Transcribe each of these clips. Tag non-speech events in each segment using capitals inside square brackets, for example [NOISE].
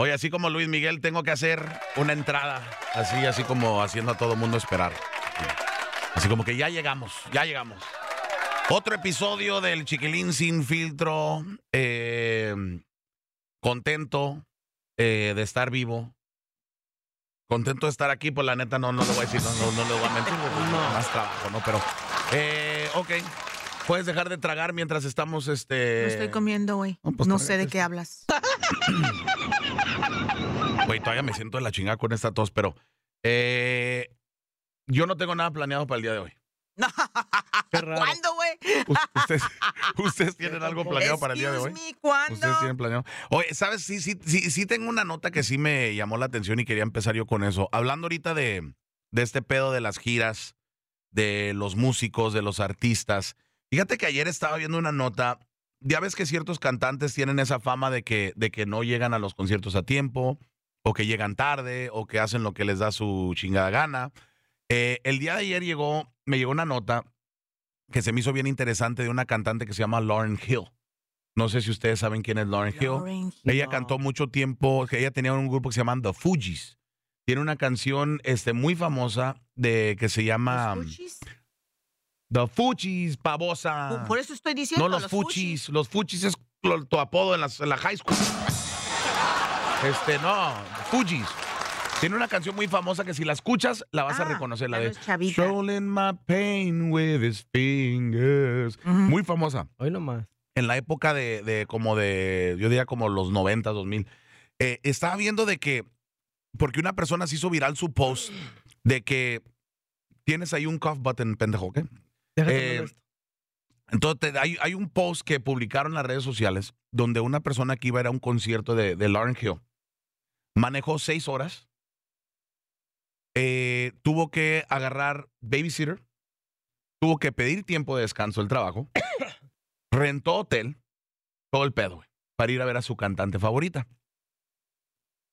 Oye, así como Luis Miguel, tengo que hacer una entrada, así, así como haciendo a todo mundo esperar. Así como que ya llegamos, ya llegamos. Otro episodio del Chiquilín sin filtro. eh, contento eh, de estar vivo. Contento de estar aquí, pues la neta no, no lo voy a decir, no, no, no le voy a mentir, pues, más trabajo, ¿no? Pero, eh, ok. Puedes dejar de tragar mientras estamos, este... No estoy comiendo, güey. no, pues, no sé de qué hablas. [COUGHS] Güey, todavía me siento de la chingada con esta tos, pero eh, yo no tengo nada planeado para el día de hoy. Qué raro. ¿Cuándo, güey? ¿Ustedes, [LAUGHS] ustedes tienen algo planeado para el día de hoy? Me, ¿cuándo? Ustedes tienen planeado. Oye, ¿sabes? Sí, sí, sí, sí tengo una nota que sí me llamó la atención y quería empezar yo con eso. Hablando ahorita de, de este pedo de las giras, de los músicos, de los artistas. Fíjate que ayer estaba viendo una nota. Ya ves que ciertos cantantes tienen esa fama de que, de que no llegan a los conciertos a tiempo, o que llegan tarde, o que hacen lo que les da su chingada gana. Eh, el día de ayer llegó, me llegó una nota que se me hizo bien interesante de una cantante que se llama Lauren Hill. No sé si ustedes saben quién es Lauren Hill. Lauren Ella cantó mucho tiempo, que ella tenía un grupo que se llama The Fugees. Tiene una canción este, muy famosa de que se llama. The Fugees, pavosa. Por eso estoy diciendo. No, los, Fuchis. Los Fuchis es tu apodo en, las- en la high school. Este, no, Fugees. Tiene una canción muy famosa que si la escuchas la vas a Ah, reconocer, la de. Showing my pain with his fingers. Muy famosa Hoy nomás. en la época de, de como de, yo diría como los 90, 2000, eh, estaba viendo de que, porque una persona se hizo viral su post de que tienes ahí un cough button, pendejo, ¿ok? Déjate Eh. Entonces, hay, hay un post que publicaron en las redes sociales donde una persona que iba a ir a un concierto de, de Lauren Hill manejó seis horas, eh, tuvo que agarrar babysitter, tuvo que pedir tiempo de descanso del trabajo, [COUGHS] rentó hotel, todo el pedo, para ir a ver a su cantante favorita.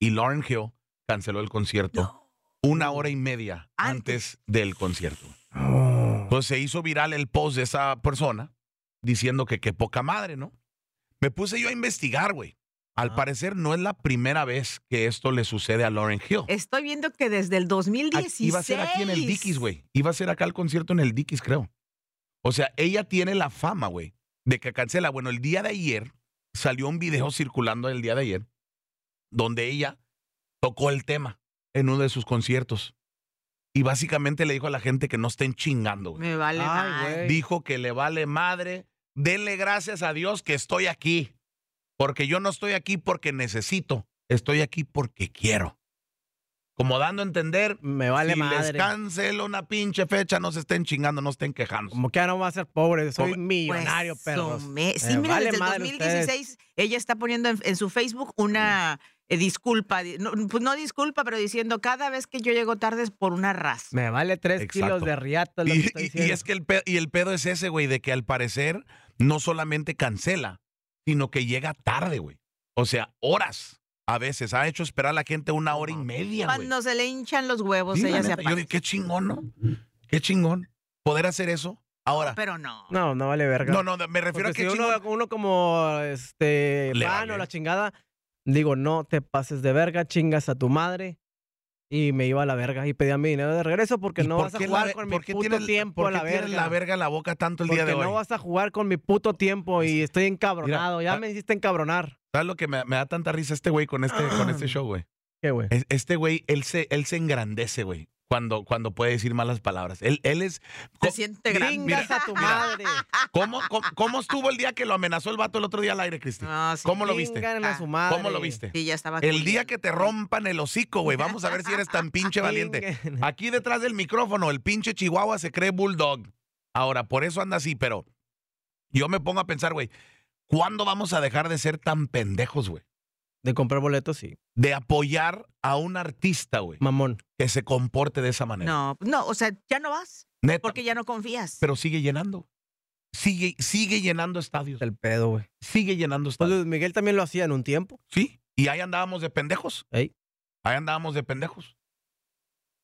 Y Lauren Hill canceló el concierto una hora y media antes, Antes. del concierto. Oh. Entonces se hizo viral el post de esa persona diciendo que qué poca madre, ¿no? Me puse yo a investigar, güey. Al Ah. parecer no es la primera vez que esto le sucede a Lauren Hill. Estoy viendo que desde el 2016. Iba a ser aquí en el Dickies, güey. Iba a ser acá el concierto en el Dickies, creo. O sea, ella tiene la fama, güey, de que cancela. Bueno, el día de ayer salió un video circulando el día de ayer donde ella tocó el tema en uno de sus conciertos. Y básicamente le dijo a la gente que no estén chingando, güey. Me vale Ay, madre. güey. Dijo que le vale madre. Denle gracias a Dios que estoy aquí. Porque yo no estoy aquí porque necesito. Estoy aquí porque quiero. Como dando a entender, Me vale si les madre. cancelo una pinche fecha, no se estén chingando, no estén quejando. Como que ya no va a ser pobre, soy millonario, Pues, perros. some- Sí, Me mira, vale desde el madre 2016 ella está poniendo en, en su Facebook una eh, disculpa, no, pues no disculpa, pero diciendo cada vez que yo llego tarde es por una raza. Me vale tres Exacto. kilos de riata. que Y, estoy es que el pedo, y el pedo es ese, güey, de que al parecer no solamente cancela, sino que llega tarde, güey. O sea, horas. A veces ha hecho esperar a la gente una hora y media, güey. Cuando se le hinchan los huevos, Sí, ella se neta, yo qué chingón, ¿no? Qué chingón. Poder hacer eso ahora. Pero no. No, no vale verga. No, no, me refiero Porque a que si uno, chingón. uno como este Le vale. o la chingada, digo, no te pases de verga, chingas a tu madre. Y me iba a la verga y pedía mi dinero de regreso porque ¿Y no por vas a la jugar con mi puto tienes- tiempo por a qué la tienes verga. la verga en la boca tanto el día porque de hoy? no vas a jugar con mi puto tiempo y estoy encabronado. Mira, ya me hiciste encabronar. ¿Sabes lo que me, me da tanta risa este güey con este, con este show, güey? ¿Qué, güey? Es- Este güey, él se, él se engrandece, güey, cuando, cuando puede decir malas palabras. Él, él es... Se siente grande. Chingas a tu madre. ¿Cómo, cómo, cómo estuvo el día que lo amenazó el vato el otro día al aire, Cristi? No, sí. ¿Cómo lo viste? Chingan a su madre. ¿Cómo lo viste? Sí, ya estaba. El día que te rompan el hocico, güey. Vamos a ver si eres tan pinche valiente. Aquí detrás del micrófono, el pinche Chihuahua se cree bulldog. Ahora, por eso anda así, pero yo me pongo a pensar, güey, ¿cuándo vamos a dejar de ser tan pendejos, güey? De comprar boletos, sí. De apoyar a un artista, güey, Mamón. que se comporte de esa manera. No, no, o sea, ya no vas Neta. porque ya no confías. Pero sigue llenando. Sigue, sigue llenando estadios. El pedo, güey. Sigue llenando Pues estadios. Luis Miguel también lo hacía en un tiempo. Sí. Y ahí andábamos de pendejos. Ey. Ahí andábamos de pendejos.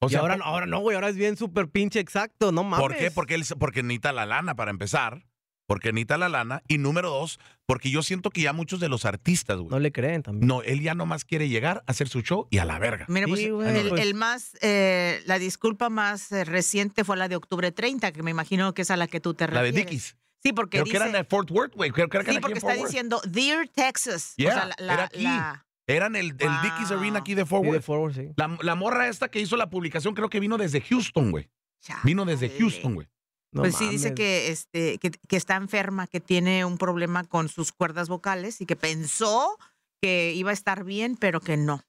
O y ahora, ahora no, güey. Ahora es bien súper pinche exacto. No mames. ¿Por qué? Porque él porque necesita la lana para empezar. Porque necesita la lana. Y número dos, porque yo siento que ya muchos de los artistas, güey. No le creen también. No, él ya nomás quiere llegar, hacer su show y a la verga. Mira, pues, Sí, güey, el, pues. el más, eh, la disculpa más eh, reciente fue la de octubre 30, que me imagino que es a la que tú te La de refieres. Dickies. Sí, porque Creo dice, que eran de Fort Worth, güey. Creo que eran sí, porque está diciendo Dear Texas. Yeah, o sea, la, la- era aquí. la- Eran el, el Dickies Wow. Arena aquí de Fort Sí, de Worth. forward, sí. La, la morra esta que hizo la publicación creo que vino desde Houston, güey. Vino desde. Houston, güey. No pues sí, dice que, este, que, que está enferma, que tiene un problema con sus cuerdas vocales y que pensó que iba a estar bien, pero que no.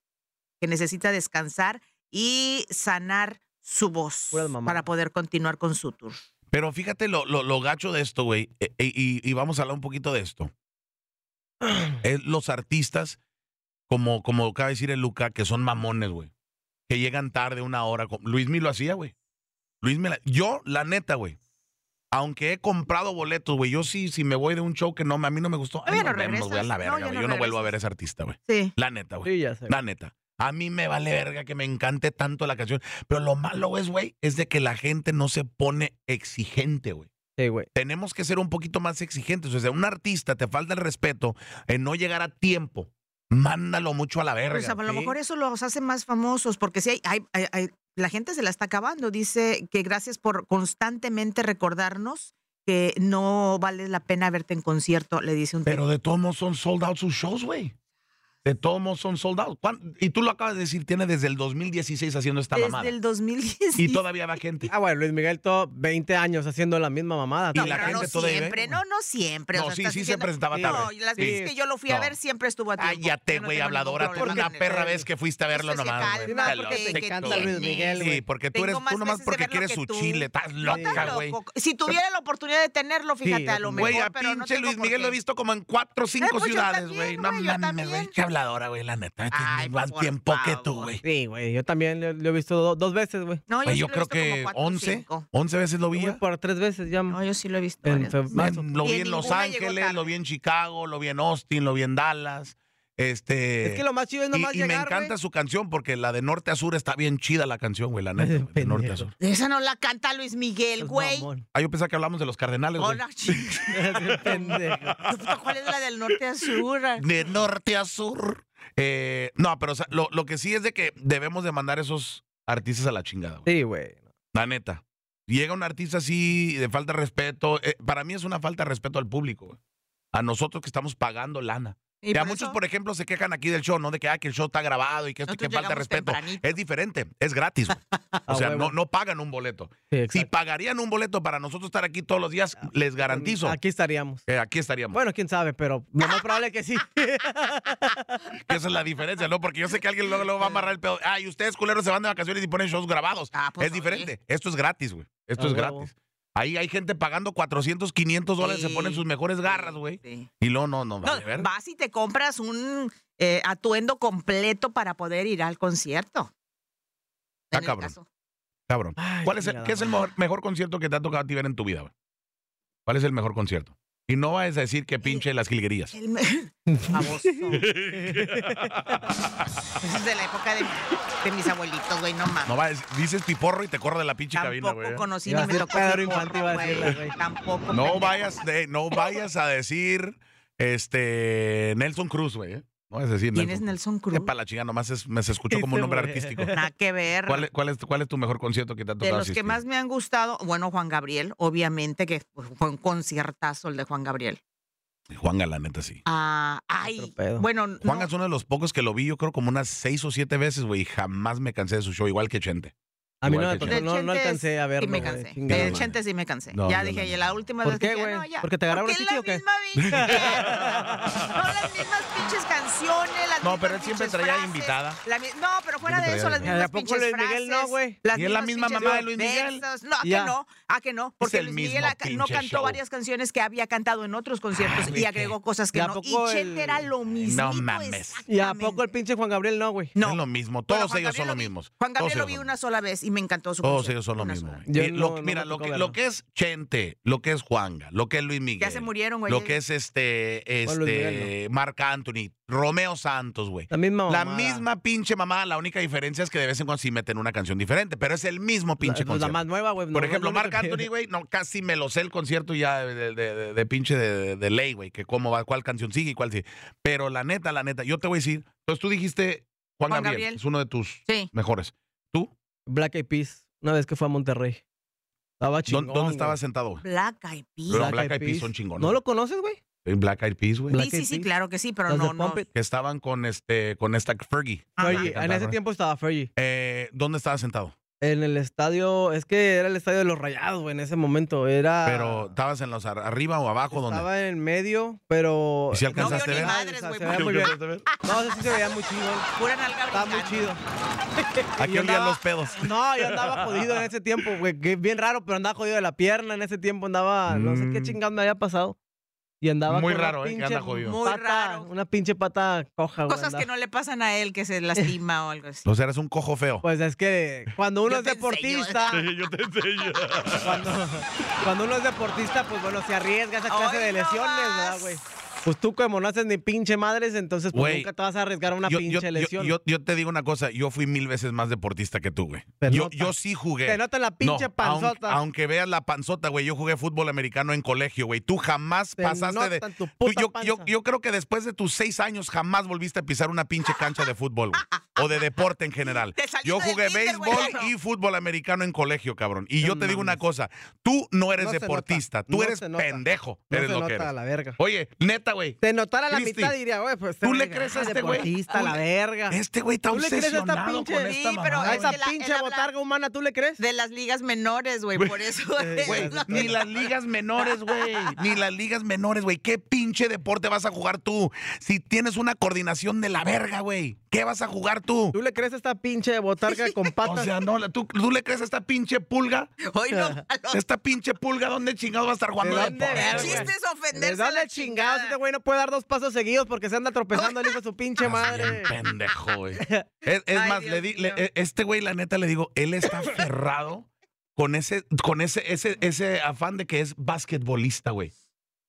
Que necesita descansar y sanar su voz para poder continuar con su tour. Pero fíjate lo, lo, lo gacho de esto, güey. e- e- y, y vamos a hablar un poquito de esto. [CLEARS THROAT] Es los artistas, como, como acaba de decir el Luca, que son mamones, güey. Que llegan tarde una hora. Luis me lo hacía, güey. Luis me la... Yo, la neta, güey. Aunque he comprado boletos, güey. Yo sí, si me voy de un show que no, a mí no me gustó. Ay, no nos vemos, güey, a la verga, No, Yo no vuelvo a ver a ese artista, güey. Sí. La neta, güey. Sí, ya sé. La neta. A mí me vale verga que me encante tanto la canción. Pero lo malo es, güey, es de que la gente no se pone exigente, güey. Sí, güey. Tenemos que ser un poquito más exigentes. O sea, un artista te falta el respeto en no llegar a tiempo. Mándalo mucho a la verga. Pues a lo ¿sí? mejor eso los hace más famosos, porque sí, hay, hay- hay- hay- la gente se la está acabando. Dice que gracias por constantemente recordarnos que no vale la pena verte en concierto, le dice un Pero de todos modos son sold out sus shows, güey. De todos modos son sold out. ¿Cuán- Y tú lo acabas de decir, tiene desde el 2016 haciendo esta Desde mamada. el 2010. Y todavía va gente. Ah, bueno, Luis Miguel, todo 20 años haciendo la misma mamada. Y No, la pero no gente todavía siempre, ve, no, no siempre. o No, sea, sí, sí, diciendo- siempre estaba Sí. tarde. No, las Sí. veces que yo lo fui a No. ver siempre estuvo a tiempo. Cállate, no güey, tengo habladora. Tú una perra vez que fuiste a verlo nomás, No, porque Te encanta. Luis Miguel, Sí, porque tú eres, tú nomás porque quieres que su chile. Estás No loca, güey. Si tuviera la oportunidad de tenerlo, fíjate, a lo mejor. Güey, a no pinche Luis Miguel lo he visto como en cuatro o cinco pues ciudades, güey. No mames, güey. Habladora, güey, la neta. Tiene más por tiempo que tú, favor. güey. Sí, güey. Yo también lo, lo he visto do- dos veces, güey. No, yo, Güey, sí yo lo he creo visto como que cuatro o 11, cinco. 11 veces lo vi. Voy ya. por tres veces ya. No, yo sí lo he visto. En. Man, Lo vi en en Los Ángeles, lo vi en Chicago, lo vi en Austin, lo vi en Dallas. Este. Es que lo más chido es y, nomás y me llegar, encanta su canción porque la de norte a sur está bien chida la canción, güey, la neta. [LAUGHS] de norte a sur. Esa no la canta Luis Miguel, güey. Ah, yo pensaba que hablamos de los cardenales, güey. Hola, [LAUGHS] Pendejo. ¿Cuál es la del norte a sur? De norte a sur. Eh, no, pero o sea, lo, lo que sí es de que debemos de mandar esos artistas a la chingada, güey. Sí, güey. La neta. Llega un artista así de falta de respeto. eh, para mí es una falta de respeto al público, güey. A nosotros que estamos pagando lana. Y Ya por muchos, eso por ejemplo, se quejan aquí del show, ¿no? De que, ah, que el show está grabado y que esto que falta de respeto. tempranito. Es diferente, es gratis. güey. [LAUGHS] O sea, no, no pagan un boleto. Sí, Si pagarían un boleto para nosotros estar aquí todos los días, les garantizo Aquí estaríamos. aquí estaríamos. Bueno, quién sabe, pero lo más probable es que sí. [LAUGHS] Que esa es la diferencia, ¿no? Porque yo sé que alguien luego, luego va a amarrar el pedo. Ah, y ustedes, culeros, se van de vacaciones y ponen shows grabados. Ah, pues, es oye. diferente. Esto es gratis, güey. Esto A es huevo. gratis. Ahí hay gente pagando 400, 500 dólares, se ponen sus mejores garras, güey. Sí. Y luego no, no, No, vale ver. vas y te compras un eh, atuendo completo para poder ir al concierto. Está el cabrón. caso. Cabrón. Ay, ¿Cuál es el, ¿Qué es el mejor, mejor concierto que te ha tocado a ti ver en tu vida, güey? ¿Cuál es el mejor concierto? Y no vayas a decir que pinche las jilguerías. El [LAUGHS] Baboso. [LAUGHS] Eso es de la época de, de mis abuelitos, güey, no mames. No vayas, dices piporro y te corro de la pinche cabina, Tampoco güey. conocí ni me tocó Pedro ese Infante, porro, iba a decirle, güey. güey. Tampoco. No vayas, de, no vayas a decir este Nelson Cruz, güey. No a decir ¿Quién Nelson es Cruz. Nelson Cruz? Que para la chingada, nomás es- me se escuchó [LAUGHS] como un nombre artístico. [LAUGHS] Nada que ver. ¿Cuál es, cuál, es, ¿Cuál es tu mejor concierto que te ha de tocado los que más me han gustado, bueno, Juan Gabriel, obviamente, que fue un conciertazo el de Juan Gabriel. Juanga, la neta, sí. Ah, ay, bueno, Juan no, es uno de los pocos que lo vi, yo creo, como unas seis o siete veces, güey, y jamás me cansé de su show, igual que Chente. A mí no, me que tocó, Del no, no alcancé a verlo. sí me cansé. Madre. Chente sí me cansé. No, ya no, dije, no, y la última ¿Por vez güey? no, ya. ¿Porque te agarraron el sitio o qué? la misma Miguel. [LAUGHS] no, las mismas pinches canciones, las No, pero él siempre traía frases. invitada. La mi- no, pero fuera de eso, las mismas ¿A poco pinches Luis frases. Miguel no, güey? ¿Y es la misma mamá de Luis Miguel? No, ¿a que no? ¿A que no? Porque Luis Miguel no cantó varias canciones que había cantado en otros conciertos y agregó cosas que ¿Y no. Y Chente era lo mismo. No mames. ¿Y a poco el pinche Juan Gabriel no, güey? No. Es lo mismo, todos ellos son Gabriel lo vi- mismos. Juan Gabriel lo vi una sola vez y me encantó su Todos concierto, ellos son lo mismo. Yo no- lo- no mira, lo que, verlo. lo que es Chente, lo que es Juanga, lo que es Luis Miguel. Ya se murieron, güey. Lo que es este, este, Marc Anthony, Romeo Santos, güey. La misma La misma pinche mamá, la única diferencia es que de vez en cuando sí meten una canción diferente, pero es el mismo pinche la, pues, la concierto. más nueva, güey. Por no, ejemplo, Marc Anthony, güey, no, casi me lo sé el concierto ya de, de- de- de pinche de, de ley, güey, que cómo va, cuál canción sigue y cuál sigue. Pero la neta, la neta, yo te voy a decir, entonces tú dijiste Juan, Juan Gabriel, Gabriel. es uno de tus Sí. mejores. Black Eyed Peas, una vez que fue a Monterrey. Estaba ¿Dó- chingón, ¿Dónde güey. estabas sentado? güey? Black Eyed Peas. Pero Black Black Eyed Peas son chingones. ¿No lo conoces, güey? En Black Eyed Peas, güey. Sí, sí, sí, claro que sí, pero Los no, no. Que estaban con este, con esta Fergie. Fergie. En ese tiempo estaba Fergie. Eh, ¿Dónde estabas sentado? En el estadio, es que era el estadio de los Rayados, güey, en ese momento. Era. Pero, ¿estabas en los ar- arriba o abajo? ¿Dónde? Estaba en medio, pero. ¿Y si alcanzaste vio a ni ver? madres, O sea, güey. se veía muy bien. ¿Alcanzaste a? No, ese sí se veía muy chingón. Pura nalga Estaba muy brincando. chido. [LAUGHS] Aquí Yo olían andaba- los pedos. [LAUGHS] No, yo andaba jodido en ese tiempo, güey. que Bien raro, pero andaba jodido de la pierna. En ese tiempo andaba. No sé qué Mm. chingados me había pasado. Y andaba Muy con una raro, ¿eh? Que pinche anda jodido. Muy pata- raro. Una pinche pata coja, güey. Cosas que no le pasan a él, que se lastima o algo así. O sea, eres un cojo feo. Pues es que cuando uno Yo es te enseño. deportista, yo te enseño. [LAUGHS] cuando, cuando uno es deportista, pues bueno, se arriesga a esa clase Hoy de no lesiones, ¿verdad, güey? Pues tú como no haces ni pinche madres, entonces pues nunca te vas a arriesgar a una yo, pinche yo- lesión. yo- yo te digo una cosa, yo fui mil veces más deportista que tú, güey. Yo, sí jugué. Te nota la pinche No, panzota. Aunque, aunque veas la panzota, güey, yo jugué fútbol americano en colegio, güey. Tú jamás Te pasaste de... tu puta yo, yo, panza. yo creo que después de tus seis años jamás volviste a pisar una pinche cancha de fútbol, güey. O de deporte en general. Yo jugué béisbol y fútbol americano en colegio, cabrón. Y No yo te digo una cosa, tú no eres No deportista, nota, tú no eres pendejo. No eres se lo nota que eres. a la verga. Oye, neta, güey. Te notara la Cristi, mitad diría, güey, pues... ¿tú le crees a ah, este güey? deportista, ¿Tú la verga. Este güey está ¿Tú le crees a esta obsesionado pinche- con Sí, esta pero mamada, A esa la- pinche botarga humana, ¿tú le crees? De las ligas menores, güey, por eso. [LAUGHS] Es Güey, ni las [LAUGHS] ligas menores, güey. Ni las ligas menores, güey. ¿Qué pinche deporte vas a jugar tú? Si tienes una coordinación de la verga, güey. ¿Qué vas a jugar tú? ¿Tú le crees a esta pinche botarga con [LAUGHS] O patas? sea, no, ¿tú, tú le crees a esta pinche pulga? Hoy no, malo. ¿Esta pinche pulga dónde chingado va a estar jugando ¿De dónde? El chiste es ¿De ofenderse dónde chingados? Este güey no puede dar dos pasos seguidos porque se anda tropezando el hijo de su pinche [LAUGHS] madre. pendejo, güey. [LAUGHS] Es, es Ay, más, Dios le di- le- eh, este güey, la neta, le digo, él está [LAUGHS] aferrado con ese, con ese, ese, ese afán de que es basquetbolista, güey.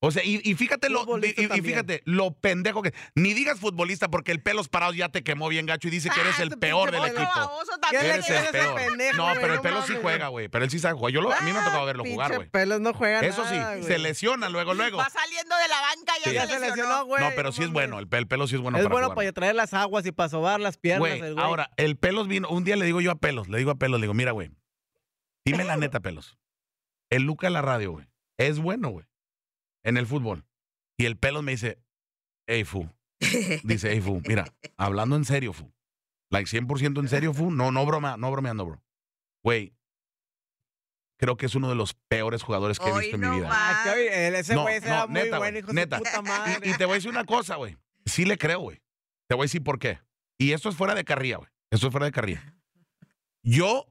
O sea, y, y fíjate lo, y, fíjate lo pendejo que. Ni digas futbolista porque el pelos parados ya te quemó bien gacho y dice que eres Ah, el peor del equipo. baboso ¿Qué también. le Eres crees el a ese peor. pendejo, No, pero el No pelo sí juega, güey. Pero él sí sabe jugar. Yo lo- a mí me ha tocado verlo jugar, Pinche güey. pelos no juega Eso sí, nada, se lesiona luego, luego. Va saliendo de la banca y Sí. ya se lesionó. güey. No, pero sí es bueno. El, el pelo sí es bueno es para bueno jugar. para traer las aguas y para sobar las piernas. El ahora, el pelos vino. Un día le digo yo a pelos, le digo a pelos, le digo, mira, güey, dime la [LAUGHS] neta, pelos. El Luca en la radio, güey, es bueno, güey, en el fútbol. Y el pelos me dice, hey, fu. [LAUGHS] Dice, hey, fu, mira, hablando en serio, fu. Like 100% en serio, fu. No, no broma, no bromeando, bro. Güey, creo que es uno de los peores jugadores que he visto en mi vida. más. Ah, que ese No, güey será no, muy neta, hijo neta. puta madre. Y, y te voy a decir una cosa, güey. Sí le creo, güey. Te voy a decir por qué. Y esto es fuera de carrilla, güey. Esto es fuera de carrilla. Yo,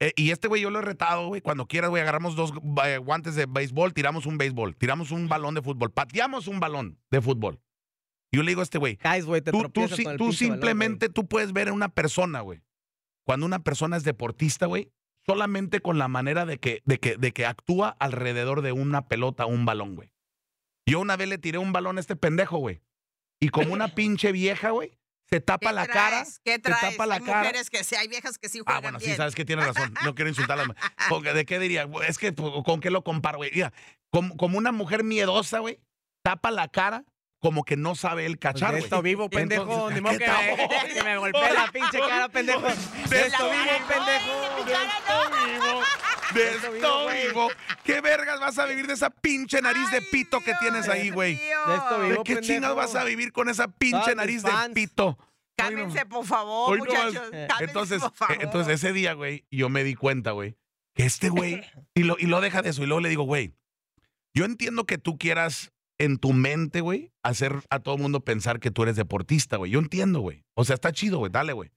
eh, y este güey yo lo he retado, güey. Cuando quieras, güey, agarramos dos eh, guantes de béisbol, tiramos un béisbol, tiramos un balón de fútbol, pateamos un balón de fútbol. Yo le digo a este güey, tú, tú, el tú balón, simplemente tú puedes ver en una persona, güey. Cuando una persona es deportista, güey, solamente con la manera de que, de que, de que actúa alrededor de una pelota o un balón, güey. Yo una vez le tiré un balón a este pendejo, güey. Y como una [LAUGHS] pinche vieja, güey, se tapa ¿Qué la cara. traes? ¿Qué se traes? tapa la hay cara. mujeres que sí, hay viejas que sí juegan Ah, bueno, sí, bien. sabes que tienes razón. No quiero insultar a las ¿Con qué- ¿De qué diría? Es que, pues, ¿con qué lo comparo, güey? Mira, como, como una mujer miedosa, güey, tapa la cara como que no sabe él Pues cachar, de güey. esto vivo, pendejo. Entonces, Ni modo ¿qué que, me, [LAUGHS] que me golpee la pinche cara, pendejo. De esto vivo, cara, pendejo. De esto vivo. De esto vivo. ¿Qué vergas vas a vivir de esa pinche nariz de pito que tienes ahí, güey? De esto ¿De vivo. qué pendejo. chingados vas a vivir con esa pinche nariz de pito? Cálmense, por favor, Hoy muchachos. Cálmense, Entonces, por favor. eh, entonces ese día, güey, yo me di cuenta, güey, que este güey, y lo, y lo deja de eso, y luego le digo, güey, yo entiendo que tú quieras en tu mente, güey, hacer a todo mundo pensar que tú eres deportista, güey. Yo entiendo, güey. O sea, está chido, güey, dale, güey.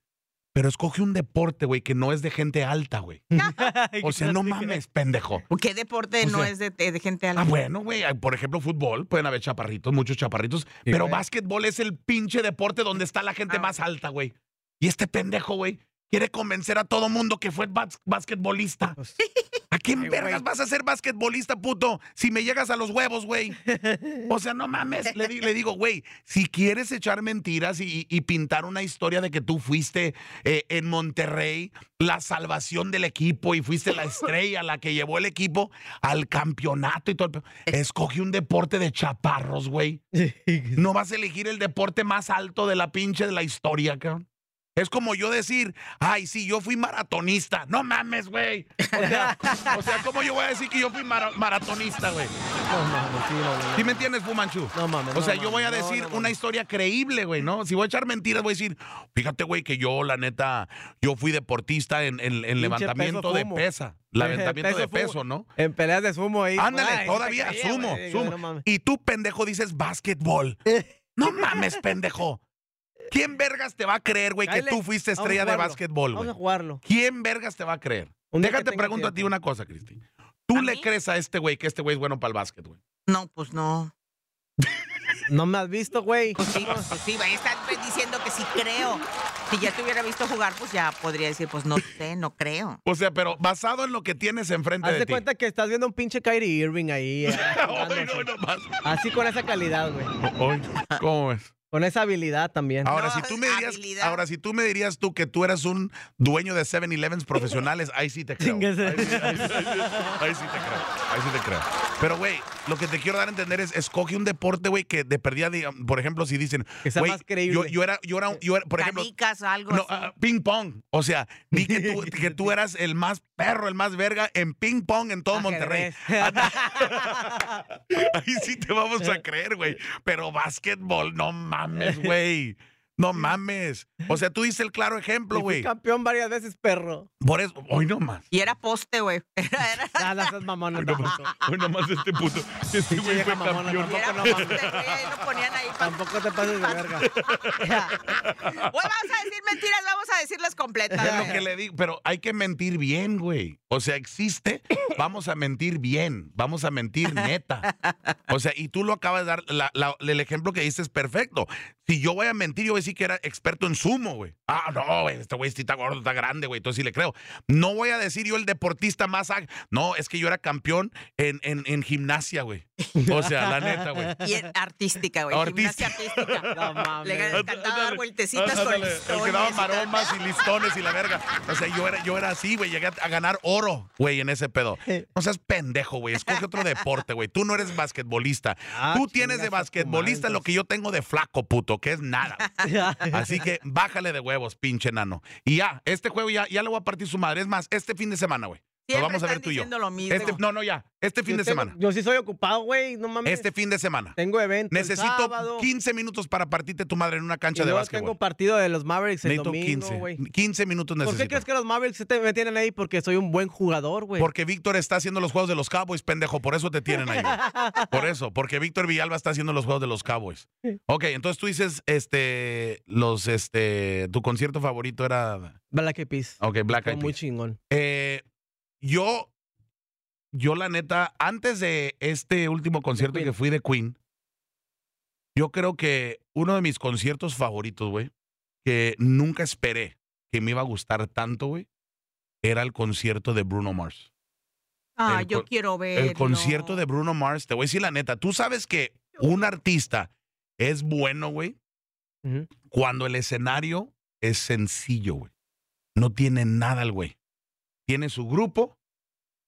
Pero escoge un deporte, güey, que no es de gente alta, güey. [LAUGHS] [LAUGHS] O sea, no mames, pendejo. ¿Qué deporte O no es de, de gente alta? Ah, bueno, güey. hay, Por ejemplo, fútbol, pueden haber chaparritos, muchos chaparritos. pero básquetbol es el pinche deporte donde está la gente Ah, más alta, güey. Y este pendejo, güey, quiere convencer a todo mundo que fue bas- basquetbolista. [LAUGHS] Pues, ¿A quién Ay, vergas güey. vas a ser basquetbolista, puto? Si me llegas a los huevos, güey. O sea, no mames. Le, di- le digo, güey, si quieres echar mentiras y, y pintar una historia de que tú fuiste eh, en Monterrey la salvación del equipo y fuiste la estrella, la que llevó el equipo al campeonato y todo el Escoge un deporte de chaparros, güey. [LAUGHS] No vas a elegir el deporte más alto de la pinche de la historia, cabrón. Es como yo decir, ay, sí, yo fui maratonista. No mames, güey. O sea, [LAUGHS] o sea, ¿cómo yo voy a decir que yo fui mara- maratonista, güey? No mames, sí, no, no. ¿Sí me entiendes, Fumanchu? No mames, O no sea, yo voy a decir una historia creíble, güey, ¿no? Si voy a echar mentiras, voy a decir, fíjate, güey, que yo, la neta, yo fui deportista en, en- en levantamiento peso de pesa. Levantamiento de Peso fumo. ¿no? En peleas de sumo ahí. Ándale, Ay, todavía, sumo, sumo. Y tú, pendejo, dices básquetbol. [LAUGHS] No mames, pendejo. ¿Quién vergas te va a creer, güey, que tú fuiste vamos a estrella de jugarlo. básquetbol, Vamos güey? a jugarlo. ¿Quién vergas te va a creer? Un día que Déjate tenga pregunto a ti tiempo. una cosa, Cristi. ¿Tú ¿A le mí? crees a este güey que este güey es bueno para el básquet, güey? No, pues no. No me has visto, güey. Pues sí, pues sí, están diciendo que sí creo. Si ya te hubiera visto jugar, pues ya podría decir, pues no sé, no creo. O sea, pero basado en lo que tienes enfrente Haz de de ti. cuenta que estás viendo un pinche Kyrie Irving ahí. eh, [LAUGHS] jugándose. no, nomás. Así con esa calidad, güey. ¿Cómo ves? Con esa habilidad también. Ahora, No, si tú me dirías, habilidad. ahora, si tú me dirías tú que tú eras un dueño de 7-Elevens profesionales, ahí sí te creo. Ahí, sí- ahí sí- ahí sí- ahí sí te creo. Ahí sí te creo. Pero, güey, lo que te quiero dar a entender es, escoge un deporte, güey, que de perdida, digamos, por ejemplo, si dicen, Que sea güey, más creíble. yo, yo era, yo era, yo era, por ejemplo, Canicas, algo no, así. ah, ping pong. O sea, di que tú, [LAUGHS] que tú eras el más perro, el más verga en ping pong en todo Monterrey. [LAUGHS] [LAUGHS] Ahí sí te vamos a creer, güey. Pero básquetbol, no mames, güey. [LAUGHS] No mames. O sea, tú dices el claro ejemplo, güey. campeón varias veces, perro. Por eso, hoy no más. Y era poste, güey. [LAUGHS] Era, era- [LAUGHS] no seas mamón, Hoy no más. Hoy no más este puto. [LAUGHS] Este güey fue mamona, campeón. y era Tampoco no poste, mames. güey. Ahí lo ponían ahí. pa- Tampoco te pases de verga. Hoy vamos a decir mentiras, vamos a decirlas completas. Es lo güey. que le digo, pero hay que mentir bien, güey. O sea, existe, vamos a mentir bien, vamos a mentir neta. O sea, y tú lo acabas de dar, la- la- el ejemplo que dices es perfecto. Si yo voy a mentir, yo voy a decir que era experto en sumo, güey. Ah, no, güey, este güey sí está gordo, está grande, güey, entonces sí le creo. No voy a decir yo el deportista más... ag- No, es que yo era campeón en, en, en gimnasia, güey. O sea, la neta, güey. Y en- artística, güey. Artística. Gimnasia artística. No mames. Le encantaba dar vueltecitas con Ándale, el listones. que daba maromas y listones y la verga. O sea, yo era, yo era así, güey. Llegué a, a ganar oro, güey, en ese pedo. No seas pendejo, güey. Escoge otro deporte, güey. Tú no eres basquetbolista. Ah, Tú tienes de basquetbolista lo que yo tengo de flaco, puto, que es nada. [LAUGHS] Así que bájale de huevos, pinche nano. Y ya, este juego ya, ya le voy a partir su madre. Es más, este fin de semana, güey. Lo vamos a ver tú y yo. diciendo lo mismo. Este, no, no, ya. Este fin Yo de tengo- semana. Yo sí soy ocupado, güey. No mames. Este fin de semana. Tengo evento. el Necesito sábado, 15 minutos para partirte tu madre en una y cancha de luego básquetbol. tengo partido de los Mavericks el Necesito domingo, 15. güey. 15 minutos ¿Por necesito. qué crees que los Mavericks te- me tienen ahí? Porque soy un buen jugador, güey. Porque Víctor está haciendo los juegos de los Cowboys, pendejo. Por eso te tienen ahí. [LAUGHS] Por eso. Porque Víctor Villalba está haciendo los juegos de los Cowboys. Ok, entonces tú dices, este, los, este, tu concierto favorito era, Black Eyed Peas. ok, Black Eyed muy Peas. chingón. Eh, yo, yo la neta, antes de este último concierto que fui de Queen, yo creo que uno de mis conciertos favoritos, güey, que nunca esperé que me iba a gustar tanto, güey, era el concierto de Bruno Mars. Ah, el yo quiero ver. El concierto de Bruno Mars, te voy a decir la neta, tú sabes que un artista es bueno, güey, cuando el escenario es sencillo, güey. No tiene nada el güey. Tiene su grupo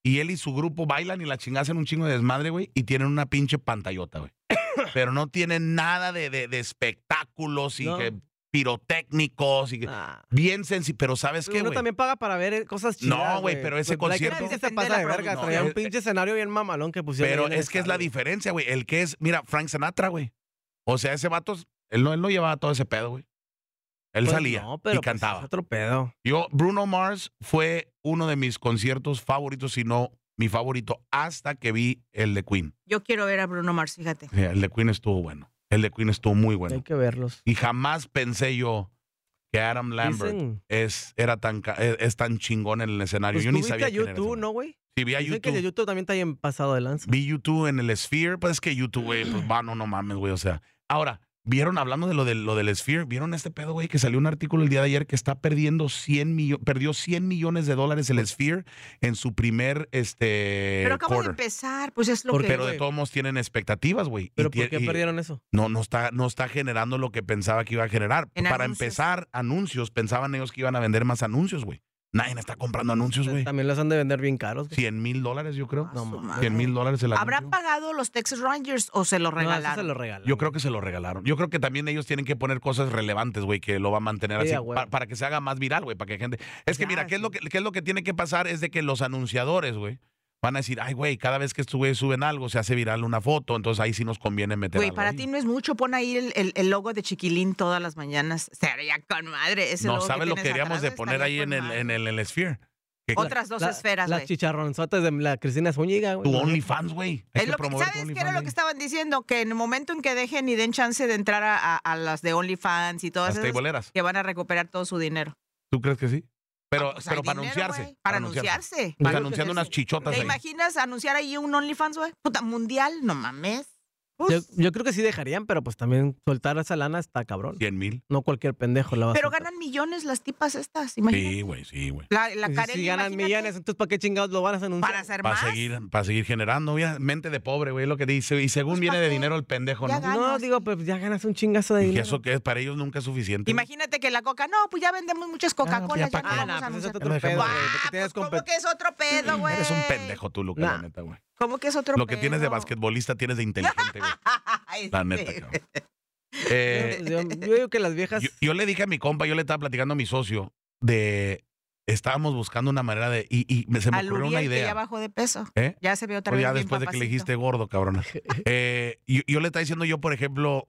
y él y su grupo bailan y la chingada hacen un chingo de desmadre, güey, y tienen una pinche pantallota, güey. [COUGHS] Pero no tienen nada de, de- de espectáculos y No. que pirotécnicos y Ah. bien sencillo. Pero ¿sabes qué, Uno güey? también paga para ver eh, cosas No, chidas, güey, pero ese Eyed concierto- se pasa de la verga. producción. Traía No, un pinche escenario bien mamalón que pusieron. Pero es que es la diferencia, güey. El que es, mira, Frank Sinatra, güey. O sea, ese vato, él no, él no llevaba todo ese pedo, güey. Él Pues salía no, pero y pues cantaba. es otro pedo. Yo, Bruno Mars fue uno de mis conciertos favoritos, si no mi favorito, hasta que vi el de Queen. Yo quiero ver a Bruno Mars, fíjate. Sí, El de Queen estuvo bueno. El de Queen estuvo muy bueno. Hay que verlos. Y jamás pensé yo que Adam Lambert Dicen- es, era tan, ca- es, es tan chingón en el escenario. Pues yo tú ni viste sabía a quién era ese YouTube. ¿no, güey? Sí, vi a Dicen que el de YouTube. YouTube también está bien pasado de lanza. Vi YouTube en el Sphere. Pues es que YouTube, güey, pues, mano, no mames, güey. O sea, ahora, Vieron, hablando de lo, de lo del Sphere, ¿vieron este pedo, güey? Que salió un artículo el día de ayer que está perdiendo 100 millones, perdió 100 millones de dólares el Sphere en su primer, este, Pero acaba de quarter. empezar, pues es lo que... Pero de todos modos tienen expectativas, güey. y ¿Pero tie- por qué y- perdieron eso? No, no está, no está generando lo que pensaba que iba a generar. En Para anuncios. empezar, anuncios, pensaban ellos que iban a vender más anuncios, güey. Nadie está comprando anuncios, güey. También los han de vender bien caros. güey. 100 mil dólares, yo creo. No su mames. madre. 100 mil dólares el ¿Habrá anuncio. pagado los Texas Rangers o se lo No, eso regalaron? se lo regalan. Yo creo que se lo regalaron. Yo creo que también ellos tienen que poner cosas relevantes, güey, que lo va a mantener Sí, así pa- para que se haga más viral, güey, para que gente. Es que Ya, mira, ¿qué es lo que qué es lo que tiene que pasar es de que los anunciadores, güey, van a decir, "Ay, güey, cada vez que estos güeyes suben algo se hace viral una foto, entonces ahí sí nos conviene meter Güey, algo para ahí". ti no es mucho, pon ahí el, el- el logo de Chiquilín todas las mañanas. Sería con madre. Ese No sabes lo que queríamos atrás, de poner ahí en el, en el, en el Sphere. Que- Otras dos La- esferas, Las chicharronzotas de la Cristina Zúñiga, güey. Tu OnlyFans, güey. Que que, ¿Sabes qué era lo que estaban diciendo? Que en el momento en que dejen y den chance de entrar a, a- a las de OnlyFans y todas Las esas, que van a recuperar todo su dinero. ¿Tú crees que sí? Pero, Ah, pues pero para dinero, anunciarse. Para anunciarse. Pues Claro que anunciando unas chichotas ¿Te ahí. imaginas anunciar ahí un OnlyFans, güey? Puta, mundial, no mames. Yo, Pues, yo creo que sí dejarían, pero pues también soltar esa lana está cabrón. 100 mil. No cualquier pendejo la va a pero soltar. ganan millones las tipas estas, imagínate. Sí, güey, sí, güey. La, la Y si- Karen, si ganan imagínate, millones, entonces ¿para qué chingados lo van a anunciar? Para hacer Para más. seguir, para seguir generando, mira, mente de pobre, güey, es lo que dice. Y según Pues, viene ¿pa' de qué? dinero el pendejo, Ya ¿no? gana. No, digo, pues ya ganas un chingazo de Y que dinero. eso que es para ellos nunca es suficiente. Imagínate que la coca, no, pues ya vendemos muchas Coca-Cola, ya ya, pa' no. Ah, pues es otro Ya pedo, güey. Ah, pues, tienes ¿cómo compet- que es otro pedo, güey? [CLEARS THROAT] Eres un pendejo tú, Luca, la neta, güey. ¿Cómo que es otro Lo que tienes de basquetbolista tienes de inteligente, güey. [LAUGHS] La neta, cabrón. Eh, Yo, yo digo que las viejas. yo, yo le dije a mi compa, yo le estaba platicando a mi socio de. Estábamos buscando una manera de. Y, y me- se me ocurrió una Uriel, que ya idea. bajó de peso. ¿Eh? Ya se ve otra Pues vez ya después de que le dijiste gordo, cabrón. [LAUGHS] Eh, yo, yo le estaba diciendo yo, por ejemplo,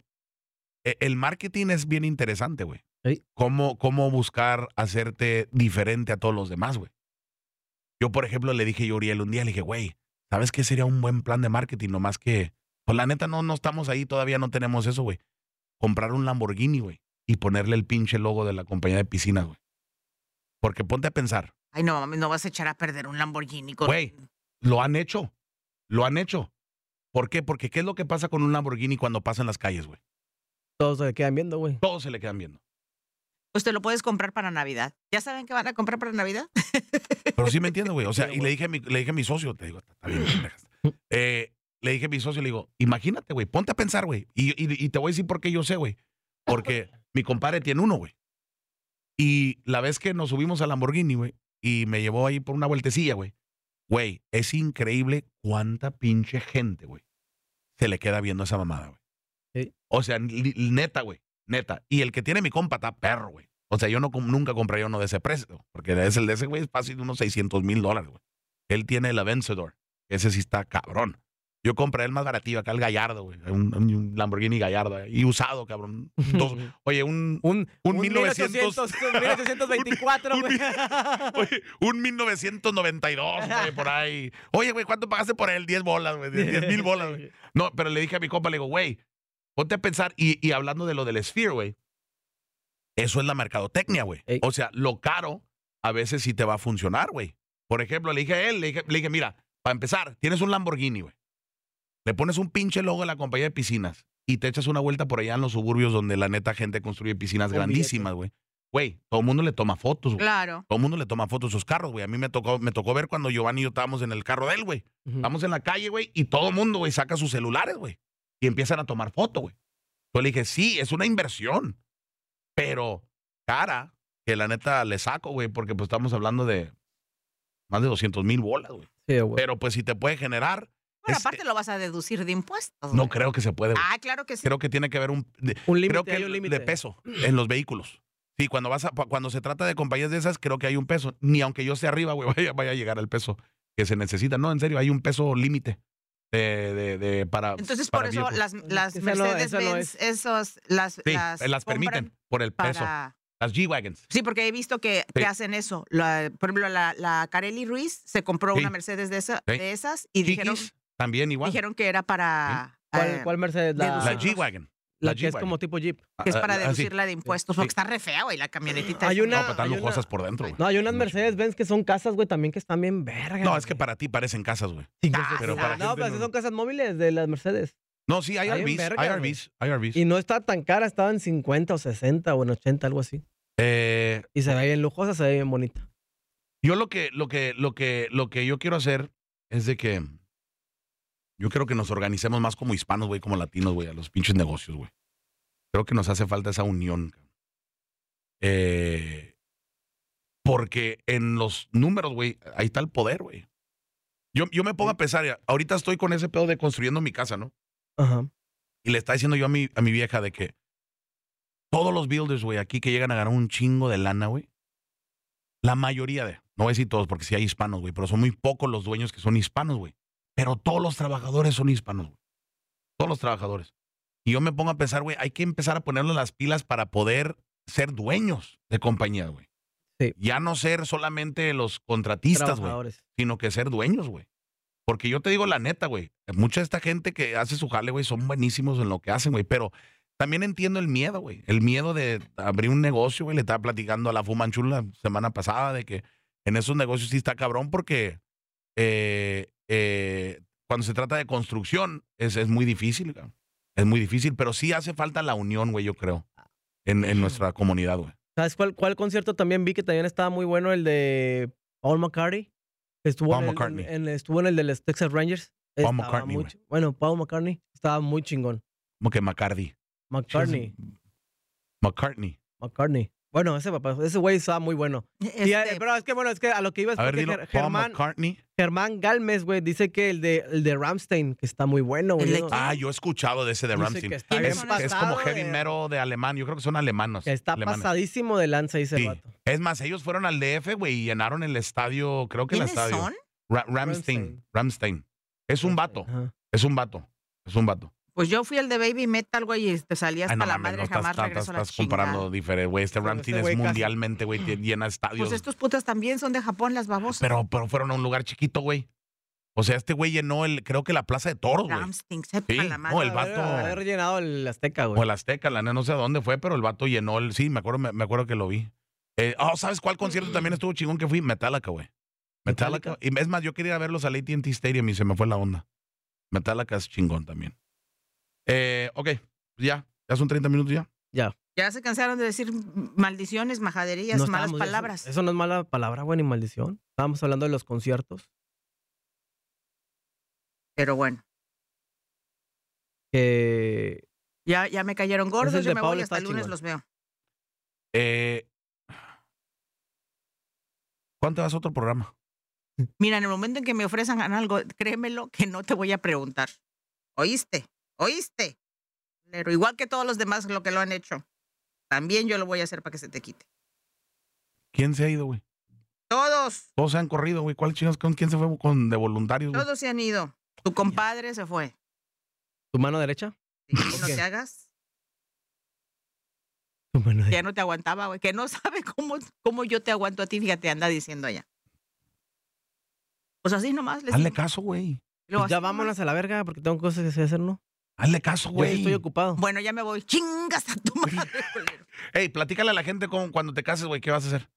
eh, el marketing es bien interesante, güey. Sí. Cómo, cómo buscar hacerte diferente a todos los demás, güey. Yo, por ejemplo, le dije yo a Uriel un día, le dije, güey, ¿sabes qué sería un buen plan de marketing? Nomás que, pues la neta no, no estamos ahí, todavía no tenemos eso, güey. Comprar un Lamborghini, güey, y ponerle el pinche logo de la compañía de piscinas, güey. Porque ponte a pensar, Ay, no, mames, no vas a echar a perder un Lamborghini con... Güey. lo han hecho, lo han hecho. ¿Por qué? Porque ¿qué es lo que pasa con un Lamborghini cuando pasa en las calles, güey? Todos se quedan viendo, güey. Todos se le quedan viendo. Pues te lo puedes comprar para Navidad. ¿Ya saben qué van a comprar para Navidad? Pero sí me entiendo, güey. [LAUGHS] O sea, Sí, y le dije, a mi, le dije a mi socio, te digo, está bien. [LAUGHS] Eh, le dije a mi socio, le digo, imagínate, güey, ponte a pensar, güey. Y, y- y te voy a decir por qué yo sé, güey. Porque mi compadre tiene uno, güey. Y la vez que nos subimos al Lamborghini, güey, y me llevó ahí por una vueltecilla, güey. Güey, es increíble cuánta pinche gente, güey, se le queda viendo esa mamada, güey. Sí. O sea, neta, güey, neta. Y el que tiene mi compa está perro, güey. O sea, yo no, nunca compraría uno de ese precio, porque es el de ese güey es fácil de unos 600 mil dólares, güey. Él tiene el Aventador. Ese sí está cabrón. Yo compré el más baratillo acá, el Gallardo, güey. Un, un Lamborghini Gallardo. eh, Y usado, cabrón. [LAUGHS] Dos- oye, un, Un, Un 1900. 1824, [LAUGHS] un- güey. oye, un 1992, güey, por ahí. Oye, güey, ¿cuánto pagaste por él? 10 bolas, güey. 10 mil bolas, güey. [LAUGHS] No, pero le dije a mi compa, le digo, güey, ponte a pensar, y, y hablando de lo del Sphere, güey, eso es la mercadotecnia, güey. Ey. O sea, lo caro a veces sí te va a funcionar, güey. Por ejemplo, le dije a él, le dije, le dije, mira, para empezar, tienes un Lamborghini, güey. Le pones un pinche logo a la compañía de piscinas y te echas una vuelta por allá en los suburbios donde la neta gente construye piscinas grandísimas, güey. Güey, todo el mundo le toma fotos, güey. Claro. Todo el mundo le toma fotos a sus carros, güey. A mí me tocó, me tocó ver cuando Giovanni y yo estábamos en el carro de él, güey. Ujú. Estamos en la calle, güey, y todo el mundo, güey, saca sus celulares, güey. Y empiezan a tomar foto, güey. Yo le dije, sí, es una inversión. Pero cara, que la neta le saco, güey, porque pues estamos hablando de más de 200 mil bolas, güey. Sí, güey. Pero pues si te puede generar, Bueno, Es- aparte lo vas a deducir de impuestos. no güey. creo que se puede, güey. Ah, claro que sí. Creo que tiene que haber un... de- un creo límite, que hay un límite. de peso en los vehículos. Sí, cuando vas a, cuando se trata de compañías de esas, creo que hay un peso. Ni aunque yo esté arriba, güey, [LAUGHS] vaya, vaya a llegar al peso que se necesita. No, en serio, hay un peso límite de, de, de- para. Entonces, por eso las, las Esa no- Mercedes-Benz, esos, las, Sí, las, permiten por el peso. para- Las G-Wagons. Sí, porque he visto que, que Sí. hacen eso. La- por ejemplo, la, la Carelli Ruiz se compró Sí. una Mercedes de, esa- Sí. de esas y dijeron, también igual. dijeron que era para... ¿Cuál, eh, cuál Mercedes? La, la G-Wagon. La la que es como tipo Jeep. que es Ah, para ah, sí. deducirla de impuestos, Sí. porque está re fea, güey, la camionetita. Hay una- No, pero están hay una- lujosas por dentro, güey. No, hay unas. Mercedes-Benz que son casas, güey, también que están bien vergas. No, es que para ti parecen casas, güey. Ah, pero para No, pero no. son casas móviles de las Mercedes. No, sí, RVs, verga, hay RVs. Y no está tan cara, estaba en 50 o 60 o en 80, algo así. Eh, Y se ve bien lujosa, se ve bien bonita. Yo lo que, lo que, lo que, lo que yo quiero hacer es de que yo creo que nos organicemos más como hispanos, güey, como latinos, güey, a los pinches negocios, güey. Creo que nos hace falta esa unión. Eh, porque en los números, güey, ahí está el poder, güey. Yo, yo me pongo a pensar, ahorita estoy con ese pedo de construyendo mi casa, ¿no? Ajá. Y le está diciendo yo a mi, a mi vieja de que todos los builders, güey, aquí que llegan a ganar un chingo de lana, güey. La mayoría de, no voy a decir todos porque sí hay hispanos, güey, pero son muy pocos los dueños que son hispanos, güey. Pero todos los trabajadores son hispanos, güey. Todos los trabajadores. Y yo me pongo a pensar, güey, hay que empezar a ponerle las pilas para poder ser dueños de compañías, güey. Sí. Ya no ser solamente los contratistas, güey sino que ser dueños, güey. Porque yo te digo la neta, güey. Mucha de esta gente que hace su jale, güey, son buenísimos en lo que hacen, güey. Pero también entiendo el miedo, güey. El miedo de abrir un negocio, güey. Le estaba platicando a la Fumanchul la semana pasada de que en esos negocios sí está cabrón porque eh, eh, cuando se trata de construcción es, es muy difícil. Es muy difícil, pero sí hace falta la unión, güey, yo creo, en, en nuestra comunidad, güey. ¿Sabes cuál, cuál concierto también vi que también estaba muy bueno? El de Paul McCartney. Estuvo, Paul en, el, McCartney. en- en- estuvo en el de los Texas Rangers. Estaba McCartney, muy Bueno, Paul McCartney estaba muy chingón. Como que McCarthy. McCartney. McCartney. McCartney. Bueno, ese papá, ese güey estaba muy bueno. Y, eh, Este, pero es que bueno, es que a lo que iba es A ver, dilo. Germán, McCartney. Germán Galmes, güey, dice que el de, el de Ramstein, que está muy bueno, güey. ¿El. Ah, yo he escuchado de ese de Ramstein. Es, como heavy de- metal de alemán. Yo creo que son alemanos. Está alemanes. pasadísimo de lanza, dice el Sí. vato. Es más, ellos fueron al DF, güey, y llenaron el estadio, creo que el ¿Quiénes estadio. son? Ra- Ramstein. Ramstein. Es un vato. Ajá. Es un vato. Es un vato. Pues yo fui al de Baby Metal, güey, y te salí hasta Ay, no la madre, no estás, jamás estás- regreso a la estás comparando chingada. diferente, güey. Este Ramstein ese es mundialmente, güey, llena estadios. Pues estos putos también son de Japón, las babosas. pero, pero fueron a un lugar chiquito, güey. O sea, este güey llenó el, creo que la plaza de toros, güey. Ramstein, sepa Sí, la madre. no, el vato- Haber llenado el Azteca, güey. O el Azteca, la neta, no sé a dónde fue, pero el vato llenó el. Sí, me acuerdo, me, me acuerdo que lo vi. Eh, oh, ¿sabes cuál concierto también estuvo chingón que fui? Metallica, güey. Metallica. Metallica. Y es más, yo quería ir a verlos al AT&T Stadium y se me fue la onda. Metallica es chingón también. Eh, ok, ya. Ya son 30 minutos ya. Ya se cansaron de decir maldiciones, majaderías, No malas estábamos- palabras. Eso, eso no es mala palabra, güey, ni maldición. Estábamos hablando de los conciertos. Pero bueno, Que ya, ya me cayeron gordos, el yo de me voy hasta está el lunes chingón. los veo. Eh, ¿Cuándo te vas a otro programa? Mira, en el momento en que me ofrezcan algo, créemelo que no te voy a preguntar. ¿Oíste? ¿Oíste? Pero igual que todos los demás lo que lo han hecho. También yo lo voy a hacer para que se te quite. ¿Quién se ha ido, güey? Todos, Todos se han corrido, güey. ¿Cuál chingas? ¿Con quién se fue con de voluntarios, güey? todos se han ido. Tu compadre se fue. tu mano derecha. Sí, ¿Por [LAUGHS] no te hagas. Tu mano derecha. ya no te aguantaba, güey. Que no [LAUGHS] sabe cómo, cómo yo te aguanto a ti, fíjate, anda diciendo allá. Pues así nomás. les Hazle digo. caso, güey. Pues ya vámonos a la verga porque tengo cosas que hacer, ¿no? Hazle caso, güey. estoy ocupado. Bueno, ya me voy. Chingas a tu madre, [LAUGHS] culero. Ey, platícale a la gente cómo, cuando te cases, güey, ¿qué vas a hacer?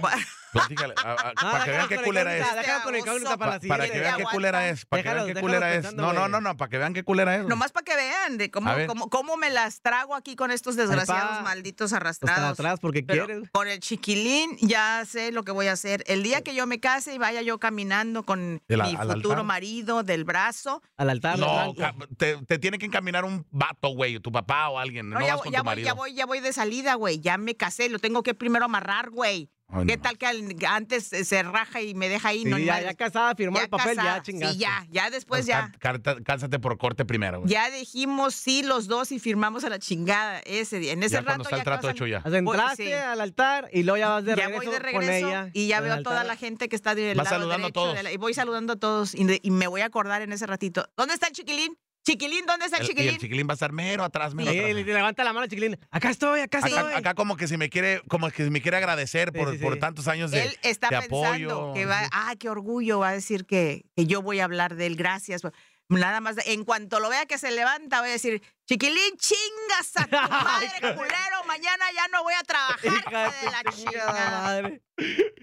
[LAUGHS] Platícale. a- a- para que vean qué culera es. Para que vean qué culera es. Para que vean qué culera es. No, no, no, no, para que vean qué culera es. Nomás para que vean de cómo, cómo, cómo me las trago aquí con estos desgraciados malditos arrastrados. atrás porque Pero quieres. con el chiquilín ya sé lo que voy a hacer. El día que yo me case y vaya yo caminando con ¿El a- mi futuro marido del brazo. Al altar. No, te, te tiene que encaminar un vato, güey, tu papá o alguien. No, No, ya, vas con ya tu voy, marido. ya voy, ya voy de salida, güey. Ya me casé, lo tengo que primero amarrar, güey. Ay, ¿Qué no. tal que al- antes eh, se raja y me deja ahí? Sí, no, ya, ya casada, firmó Ya el papel, casada. ya chingaste. Sí, ya, ya después Pues ya. cá- carta- Cásate por corte primero, güey. Ya dijimos sí los dos y firmamos a la chingada ese día. En ese Ya rato cuando está ya el trato hecho ya. O sea, Voy- entraste sí. al altar y luego ya vas de ya regreso, voy de con regreso ella. y ya al veo a toda altar. la gente que está del Vas lado saludando a derecho todos. de la- y voy saludando a todos y, de- y me voy a acordar en ese ratito. ¿Dónde está el chiquilín? Chiquilín, ¿dónde está el El- y chiquilín? el chiquilín va a estar mero atrás, mero Y atrás. le- le levanta la mano, chiquilín. Acá estoy, acá estoy. Acá, acá como que si me quiere, como que me quiere agradecer Sí, por, sí, por sí. tantos años de, Él está de pensando apoyo. que va, ah, qué orgullo, va a decir que, que yo voy a hablar de él, gracias. Nada más, en cuanto lo vea que se levanta, voy a decir, Chiquilín, chingas a tu [LAUGHS] madre, culero. Mañana ya no voy a trabajar, hijo de la chingada madre.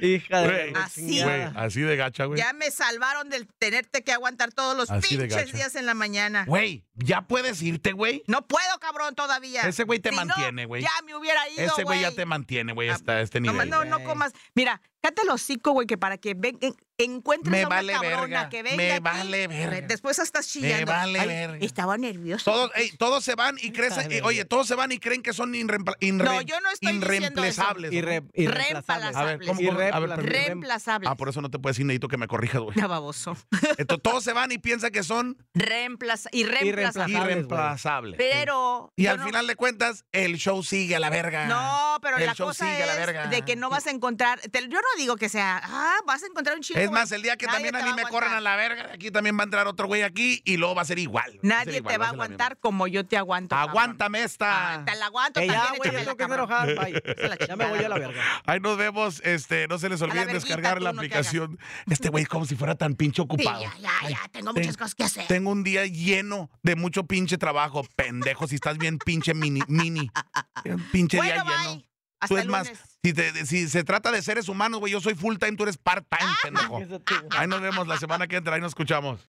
Hija de Güey, la Así. Güey, chingada. así de gacha, güey. Ya me salvaron del tenerte que aguantar todos los Así pinches días en la mañana. Güey, ya puedes irte, güey. No puedo, cabrón, todavía. Ese güey te Si no, mantiene, güey. Ya me hubiera ido, Ese güey ya te mantiene, güey, Ah, hasta este No, nivel. no, no güey. comas. Mira, cállate el hocico, güey, que para que ven, en- encuentres Me a una vale cabrona verga, que venga me aquí. vale verga. Después estás chillando. Me vale Ay, verga. Estaba nervioso. Todos, ey, todos se van y crecen. Y, oye, todos se van y creen que son irreempla- irre- No, yo no estoy diciendo irreemplazables. ¿no? Irre- irreemplazable. A ver, ¿cómo, cómo? A ver, Irreemplazable. permíteme. Reemplazable. Ah, por eso no te puedes ir, necesito que me corrijas, güey. Ya, baboso. Entonces, todos se van y piensan que son Reemplaza irreemplazable. Irreemplazables, irreemplazables. Pero. Y al no- final de cuentas, el show sigue a la verga. No, pero El la show cosa sigue a la verga. de que no vas a encontrar. te- yo no digo que sea. Ah, vas a encontrar un chico. Es más, el día que también a mí va me corran a la verga, aquí también va a entrar otro güey aquí y luego va a ser igual. Va a ser Nadie igual, te va a ser la aguantar como yo te aguanto. cabrón. Aguántame esta. Ah, te la aguanto Que ya, también. güey, yo échamela, tengo que cabrón. enojar. Bye. [LAUGHS] Se la Ya me voy a la verga. Ahí nos vemos, este, no se les olvide descargar la no aplicación. Este güey como si fuera tan pinche Sí, ocupado. ya, ya, Ay, ya. Tengo ten- muchas cosas que hacer. Tengo un día lleno de mucho pinche trabajo, pendejo, si estás bien pinche mini, mini. Un pinche Bueno, día lleno. bye. Tú Hasta es más, si, te- si se trata de seres humanos, güey, yo soy full time, tú eres part time, pendejo. [LAUGHS] Ese tío. Ahí nos vemos la semana que entra, ahí nos escuchamos.